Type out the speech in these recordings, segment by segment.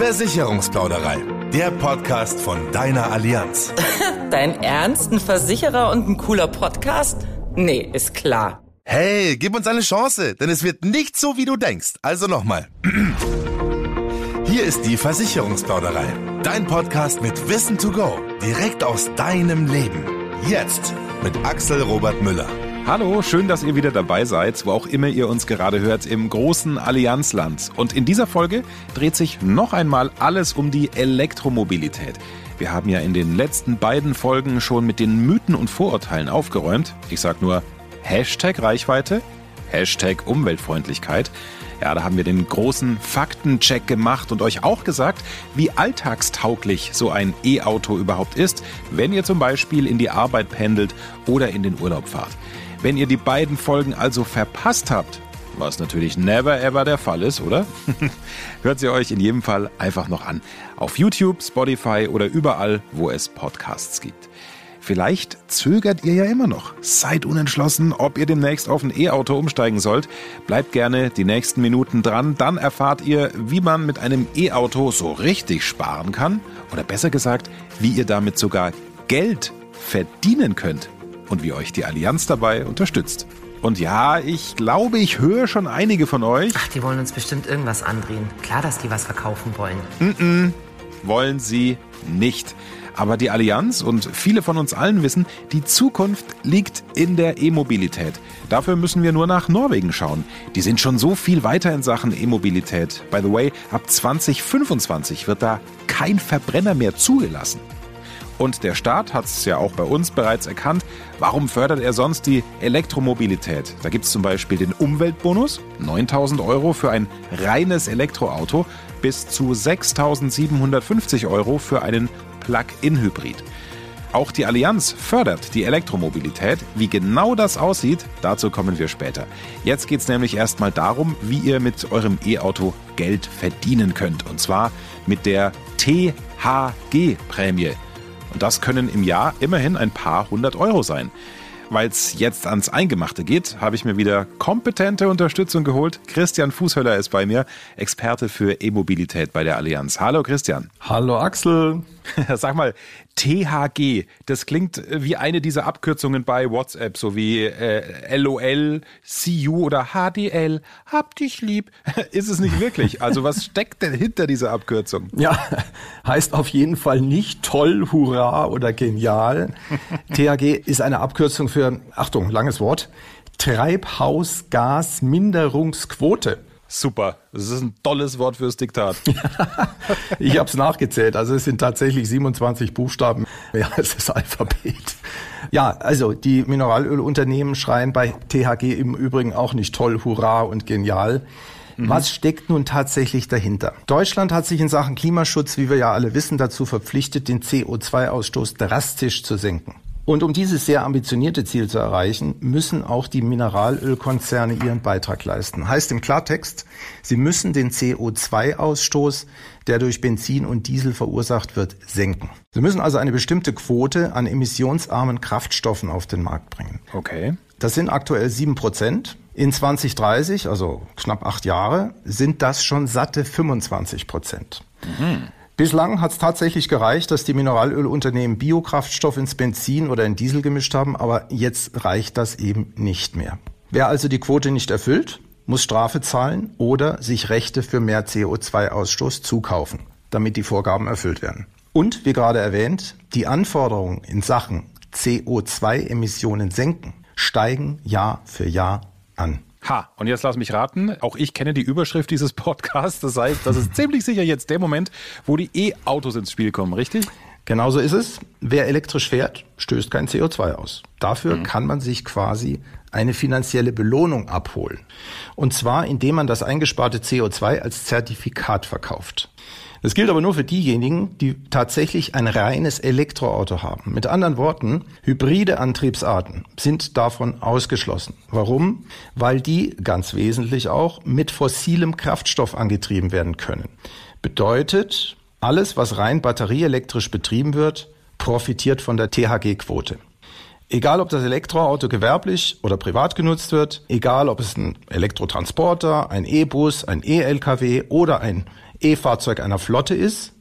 Versicherungsplauderei, der Podcast von deiner Allianz. Dein Ernst? Ein Versicherer und ein cooler Podcast? Nee, ist klar. Hey, gib uns eine Chance, denn es wird nicht so, wie du denkst. Also nochmal. Hier ist die Versicherungsplauderei, dein Podcast mit Wissen to go, direkt aus deinem Leben. Jetzt mit Axel Robert Müller. Hallo, schön, dass ihr wieder dabei seid, wo auch immer ihr uns gerade hört, im großen Allianzland. Und in dieser Folge dreht sich noch einmal alles um die Elektromobilität. Wir haben ja in den letzten beiden Folgen schon mit den Mythen und Vorurteilen aufgeräumt. Ich sag nur Hashtag Reichweite, Hashtag Umweltfreundlichkeit. Ja, da haben wir den großen Faktencheck gemacht und euch auch gesagt, wie alltagstauglich so ein E-Auto überhaupt ist, wenn ihr zum Beispiel in die Arbeit pendelt oder in den Urlaub fahrt. Wenn ihr die beiden Folgen also verpasst habt, was natürlich never ever der Fall ist, oder? Hört sie euch in jedem Fall einfach noch an. Auf YouTube, Spotify oder überall, wo es Podcasts gibt. Vielleicht zögert ihr ja immer noch. Seid unentschlossen, ob ihr demnächst auf ein E-Auto umsteigen sollt. Bleibt gerne die nächsten Minuten dran. Dann erfahrt ihr, wie man mit einem E-Auto so richtig sparen kann. Oder besser gesagt, wie ihr damit sogar Geld verdienen könnt und wie euch die Allianz dabei unterstützt. Und ja, ich glaube, ich höre schon einige von euch. Ach, die wollen uns bestimmt irgendwas andrehen. Klar, dass die was verkaufen wollen. Mm -mm, wollen sie nicht. Aber die Allianz und viele von uns allen wissen, die Zukunft liegt in der E-Mobilität. Dafür müssen wir nur nach Norwegen schauen. Die sind schon so viel weiter in Sachen E-Mobilität. By the way, ab 2025 wird da kein Verbrenner mehr zugelassen. Und der Staat hat es ja auch bei uns bereits erkannt. Warum fördert er sonst die Elektromobilität? Da gibt es zum Beispiel den Umweltbonus, 9000 Euro für ein reines Elektroauto, bis zu 6750 Euro für einen Plug-in-Hybrid. Auch die Allianz fördert die Elektromobilität. Wie genau das aussieht, dazu kommen wir später. Jetzt geht es nämlich erstmal darum, wie ihr mit eurem E-Auto Geld verdienen könnt. Und zwar mit der THG-Prämie. Und das können im Jahr immerhin ein paar hundert Euro sein. Weil es jetzt ans Eingemachte geht, habe ich mir wieder kompetente Unterstützung geholt. Christian Fußhöller ist bei mir, Experte für E-Mobilität bei der Allianz. Hallo Christian. Hallo Axel. Sag mal, THG, das klingt wie eine dieser Abkürzungen bei WhatsApp, so wie äh, LOL, CU oder HDL. Hab dich lieb. Ist es nicht wirklich? Also was steckt denn hinter dieser Abkürzung? Ja, heißt auf jeden Fall nicht toll, hurra oder genial. THG ist eine Abkürzung für, Achtung, langes Wort, Treibhausgasminderungsquote. Super. Das ist ein tolles Wort fürs Diktat. ich habe es nachgezählt. Also es sind tatsächlich 27 Buchstaben mehr als das Alphabet. Ja, also die Mineralölunternehmen schreien bei THG im Übrigen auch nicht toll, hurra und genial. Mhm. Was steckt nun tatsächlich dahinter? Deutschland hat sich in Sachen Klimaschutz, wie wir ja alle wissen, dazu verpflichtet, den CO2-Ausstoß drastisch zu senken. Und um dieses sehr ambitionierte Ziel zu erreichen, müssen auch die Mineralölkonzerne ihren Beitrag leisten. Heißt im Klartext, sie müssen den CO2-Ausstoß, der durch Benzin und Diesel verursacht wird, senken. Sie müssen also eine bestimmte Quote an emissionsarmen Kraftstoffen auf den Markt bringen. Okay. Das sind aktuell sieben Prozent. In 2030, also knapp acht Jahre, sind das schon satte 25 Prozent. Mhm. Bislang hat es tatsächlich gereicht, dass die Mineralölunternehmen Biokraftstoff ins Benzin oder in Diesel gemischt haben, aber jetzt reicht das eben nicht mehr. Wer also die Quote nicht erfüllt, muss Strafe zahlen oder sich Rechte für mehr CO2-Ausstoß zukaufen, damit die Vorgaben erfüllt werden. Und, wie gerade erwähnt, die Anforderungen in Sachen CO2-Emissionen senken steigen Jahr für Jahr an. Ha, und jetzt lass mich raten, auch ich kenne die Überschrift dieses Podcasts, das heißt, das ist ziemlich sicher jetzt der Moment, wo die E-Autos ins Spiel kommen, richtig? Genauso ist es. Wer elektrisch fährt, stößt kein CO2 aus. Dafür mhm. kann man sich quasi eine finanzielle Belohnung abholen. Und zwar, indem man das eingesparte CO2 als Zertifikat verkauft. Das gilt aber nur für diejenigen, die tatsächlich ein reines Elektroauto haben. Mit anderen Worten, hybride Antriebsarten sind davon ausgeschlossen. Warum? Weil die ganz wesentlich auch mit fossilem Kraftstoff angetrieben werden können. Bedeutet, alles, was rein batterieelektrisch betrieben wird, profitiert von der THG-Quote. Egal, ob das Elektroauto gewerblich oder privat genutzt wird, egal, ob es ein Elektrotransporter, ein E-Bus, ein E-Lkw oder ein E-Fahrzeug einer Flotte ist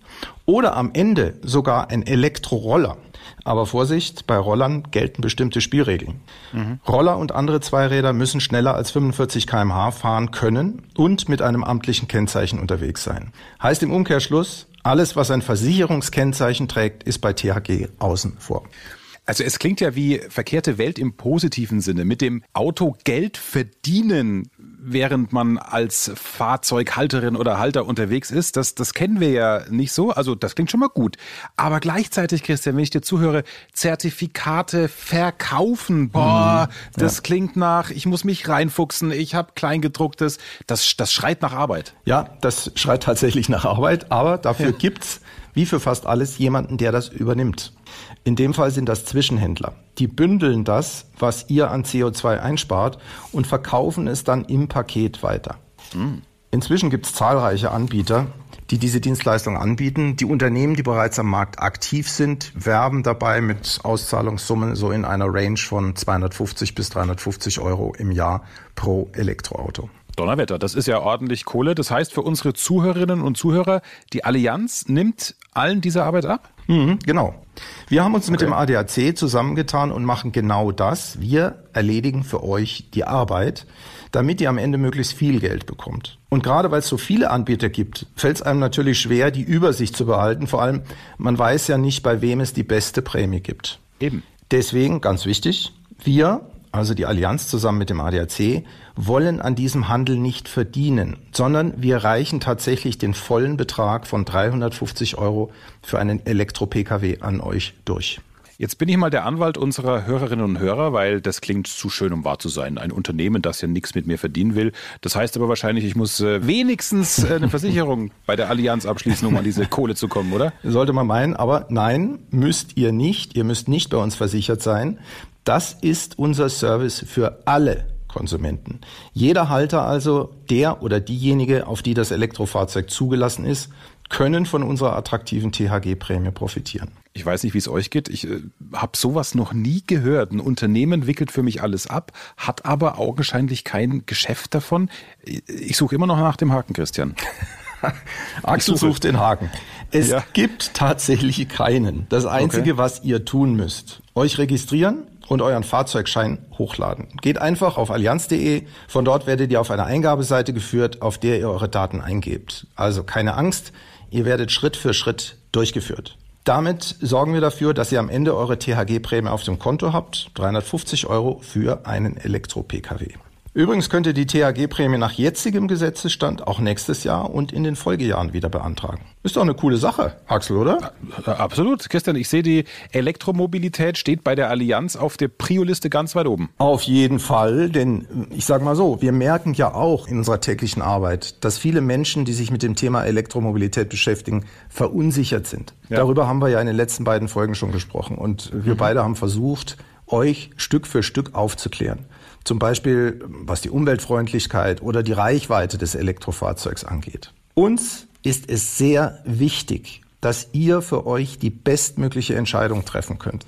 oder am Ende sogar ein Elektroroller. Aber Vorsicht, bei Rollern gelten bestimmte Spielregeln. Mhm. Roller und andere Zweiräder müssen schneller als 45 kmh fahren können und mit einem amtlichen Kennzeichen unterwegs sein. Heißt im Umkehrschluss, alles, was ein Versicherungskennzeichen trägt, ist bei THG außen vor. Also es klingt ja wie verkehrte Welt im positiven Sinne. Mit dem Auto Geld verdienen, während man als Fahrzeughalterin oder Halter unterwegs ist, das, das kennen wir ja nicht so. Also das klingt schon mal gut. Aber gleichzeitig, Christian, wenn ich dir zuhöre, Zertifikate verkaufen, boah, mhm, das ja. klingt nach, ich muss mich reinfuchsen, ich habe Kleingedrucktes, das, das schreit nach Arbeit. Ja, das schreit tatsächlich nach Arbeit, aber dafür ja. gibt's wie für fast alles jemanden, der das übernimmt. In dem Fall sind das Zwischenhändler. Die bündeln das, was ihr an CO2 einspart und verkaufen es dann im Paket weiter. Mhm. Inzwischen gibt es zahlreiche Anbieter, die diese Dienstleistung anbieten. Die Unternehmen, die bereits am Markt aktiv sind, werben dabei mit Auszahlungssummen so in einer Range von 250 bis 350 Euro im Jahr pro Elektroauto. Donnerwetter, das ist ja ordentlich Kohle. Das heißt für unsere Zuhörerinnen und Zuhörer, die Allianz nimmt allen diese Arbeit ab? Mhm, genau. Wir haben uns okay. mit dem ADAC zusammengetan und machen genau das. Wir erledigen für euch die Arbeit, damit ihr am Ende möglichst viel Geld bekommt. Und gerade weil es so viele Anbieter gibt, fällt es einem natürlich schwer, die Übersicht zu behalten. Vor allem, man weiß ja nicht, bei wem es die beste Prämie gibt. Eben. Deswegen, ganz wichtig, wir also die Allianz zusammen mit dem ADAC, wollen an diesem Handel nicht verdienen, sondern wir reichen tatsächlich den vollen Betrag von 350 Euro für einen Elektro-Pkw an euch durch. Jetzt bin ich mal der Anwalt unserer Hörerinnen und Hörer, weil das klingt zu schön, um wahr zu sein. Ein Unternehmen, das ja nichts mit mir verdienen will. Das heißt aber wahrscheinlich, ich muss äh, wenigstens äh, eine Versicherung bei der Allianz abschließen, um an diese Kohle zu kommen, oder? Sollte man meinen, aber nein, müsst ihr nicht. Ihr müsst nicht bei uns versichert sein. Das ist unser Service für alle Konsumenten. Jeder Halter also, der oder diejenige, auf die das Elektrofahrzeug zugelassen ist, können von unserer attraktiven THG-Prämie profitieren. Ich weiß nicht, wie es euch geht. Ich äh, habe sowas noch nie gehört. Ein Unternehmen wickelt für mich alles ab, hat aber augenscheinlich kein Geschäft davon. Ich suche immer noch nach dem Haken, Christian. Axel sucht den Haken. Es ja. gibt tatsächlich keinen. Das Einzige, okay. was ihr tun müsst, euch registrieren, und euren Fahrzeugschein hochladen. Geht einfach auf allianz.de. Von dort werdet ihr auf eine Eingabeseite geführt, auf der ihr eure Daten eingebt. Also keine Angst, ihr werdet Schritt für Schritt durchgeführt. Damit sorgen wir dafür, dass ihr am Ende eure THG-Prämie auf dem Konto habt. 350 Euro für einen Elektro-Pkw. Übrigens könnt ihr die THG-Prämie nach jetzigem Gesetzesstand auch nächstes Jahr und in den Folgejahren wieder beantragen. Ist doch eine coole Sache, Axel, oder? Absolut. Christian, ich sehe, die Elektromobilität steht bei der Allianz auf der Prio-Liste ganz weit oben. Auf jeden Fall, denn ich sage mal so, wir merken ja auch in unserer täglichen Arbeit, dass viele Menschen, die sich mit dem Thema Elektromobilität beschäftigen, verunsichert sind. Ja. Darüber haben wir ja in den letzten beiden Folgen schon gesprochen und wir mhm. beide haben versucht, euch Stück für Stück aufzuklären. Zum Beispiel was die Umweltfreundlichkeit oder die Reichweite des Elektrofahrzeugs angeht. Uns ist es sehr wichtig, dass ihr für euch die bestmögliche Entscheidung treffen könnt.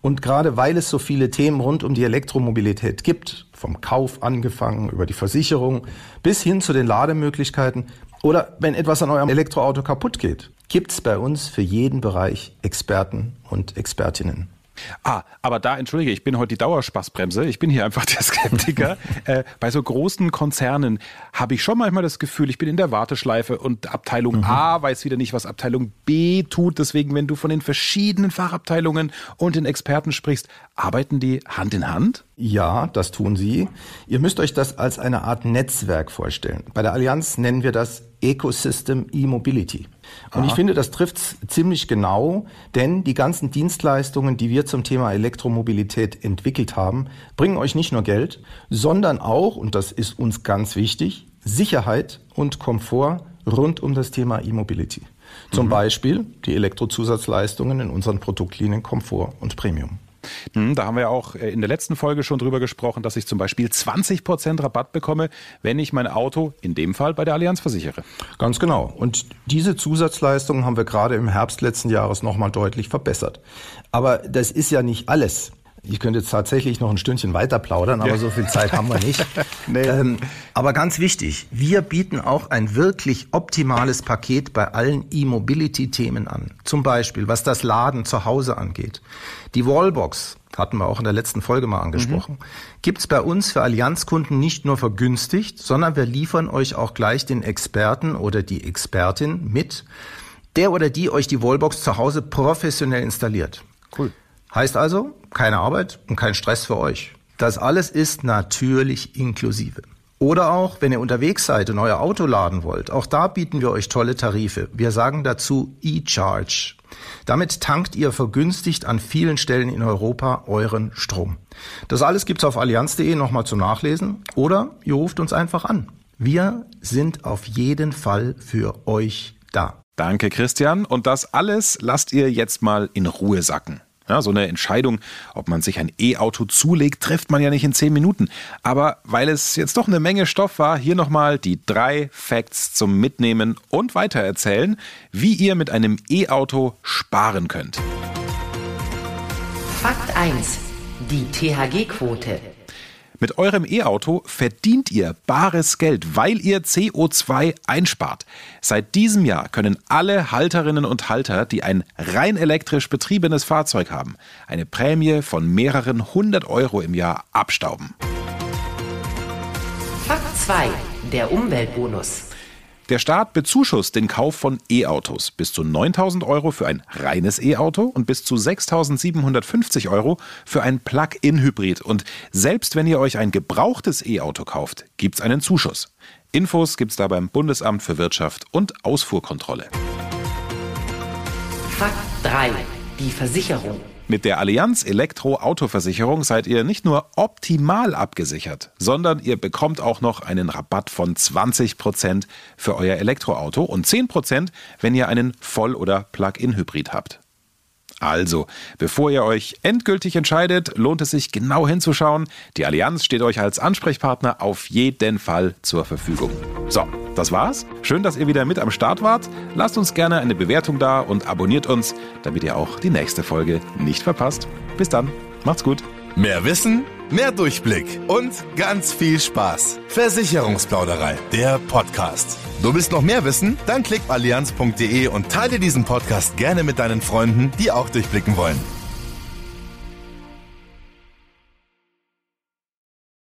Und gerade weil es so viele Themen rund um die Elektromobilität gibt, vom Kauf angefangen über die Versicherung bis hin zu den Lademöglichkeiten oder wenn etwas an eurem Elektroauto kaputt geht, gibt es bei uns für jeden Bereich Experten und Expertinnen. Ah, aber da, entschuldige, ich bin heute die Dauerspaßbremse. Ich bin hier einfach der Skeptiker. äh, bei so großen Konzernen habe ich schon manchmal das Gefühl, ich bin in der Warteschleife und Abteilung mhm. A weiß wieder nicht, was Abteilung B tut. Deswegen, wenn du von den verschiedenen Fachabteilungen und den Experten sprichst, arbeiten die Hand in Hand? Ja, das tun sie. Ihr müsst euch das als eine Art Netzwerk vorstellen. Bei der Allianz nennen wir das Ecosystem E-Mobility. Und Aha. ich finde, das trifft ziemlich genau, denn die ganzen Dienstleistungen, die wir zum Thema Elektromobilität entwickelt haben, bringen euch nicht nur Geld, sondern auch, und das ist uns ganz wichtig, Sicherheit und Komfort rund um das Thema E-Mobility. Zum mhm. Beispiel die Elektrozusatzleistungen in unseren Produktlinien Komfort und Premium. Hm, da haben wir auch äh, in der letzten Folge schon drüber gesprochen, dass ich zum Beispiel 20 Prozent Rabatt bekomme, wenn ich mein Auto in dem Fall bei der Allianz versichere. Ganz genau. Und diese Zusatzleistungen haben wir gerade im Herbst letzten Jahres nochmal deutlich verbessert. Aber das ist ja nicht alles. Ich könnte jetzt tatsächlich noch ein Stündchen weiter plaudern, aber ja. so viel Zeit haben wir nicht. nee. ähm, aber ganz wichtig, wir bieten auch ein wirklich optimales Paket bei allen E-Mobility-Themen an. Zum Beispiel, was das Laden zu Hause angeht. Die Wallbox, hatten wir auch in der letzten Folge mal angesprochen, mhm. gibt's bei uns für Allianzkunden nicht nur vergünstigt, sondern wir liefern euch auch gleich den Experten oder die Expertin mit, der oder die euch die Wallbox zu Hause professionell installiert. Cool. Heißt also, keine Arbeit und kein Stress für euch. Das alles ist natürlich inklusive. Oder auch, wenn ihr unterwegs seid und euer Auto laden wollt, auch da bieten wir euch tolle Tarife. Wir sagen dazu E-Charge. Damit tankt ihr vergünstigt an vielen Stellen in Europa euren Strom. Das alles gibt's auf allianz.de nochmal zum Nachlesen oder ihr ruft uns einfach an. Wir sind auf jeden Fall für euch da. Danke, Christian. Und das alles lasst ihr jetzt mal in Ruhe sacken. Ja, so eine Entscheidung, ob man sich ein E-Auto zulegt, trifft man ja nicht in zehn Minuten. Aber weil es jetzt doch eine Menge Stoff war, hier nochmal die drei Facts zum Mitnehmen und Weitererzählen, wie ihr mit einem E-Auto sparen könnt. Fakt 1. Die THG-Quote. Mit eurem E-Auto verdient ihr bares Geld, weil ihr CO2 einspart. Seit diesem Jahr können alle Halterinnen und Halter, die ein rein elektrisch betriebenes Fahrzeug haben, eine Prämie von mehreren hundert Euro im Jahr abstauben. Fakt 2. Der Umweltbonus. Der Staat bezuschusst den Kauf von E-Autos bis zu 9000 Euro für ein reines E-Auto und bis zu 6750 Euro für ein Plug-in-Hybrid. Und selbst wenn ihr euch ein gebrauchtes E-Auto kauft, gibt es einen Zuschuss. Infos gibt es da beim Bundesamt für Wirtschaft und Ausfuhrkontrolle. Fakt 3. Die Versicherung. Mit der Allianz Elektro-Autoversicherung seid ihr nicht nur optimal abgesichert, sondern ihr bekommt auch noch einen Rabatt von 20 Prozent für euer Elektroauto und 10%, Prozent, wenn ihr einen Voll- oder Plug-in-Hybrid habt. Also, bevor ihr euch endgültig entscheidet, lohnt es sich genau hinzuschauen. Die Allianz steht euch als Ansprechpartner auf jeden Fall zur Verfügung. So, das war's. Schön, dass ihr wieder mit am Start wart. Lasst uns gerne eine Bewertung da und abonniert uns, damit ihr auch die nächste Folge nicht verpasst. Bis dann, macht's gut. Mehr Wissen, mehr Durchblick und ganz viel Spaß. Versicherungsplauderei, der Podcast. Du willst noch mehr wissen? Dann klick allianz.de und teile diesen Podcast gerne mit deinen Freunden, die auch durchblicken wollen.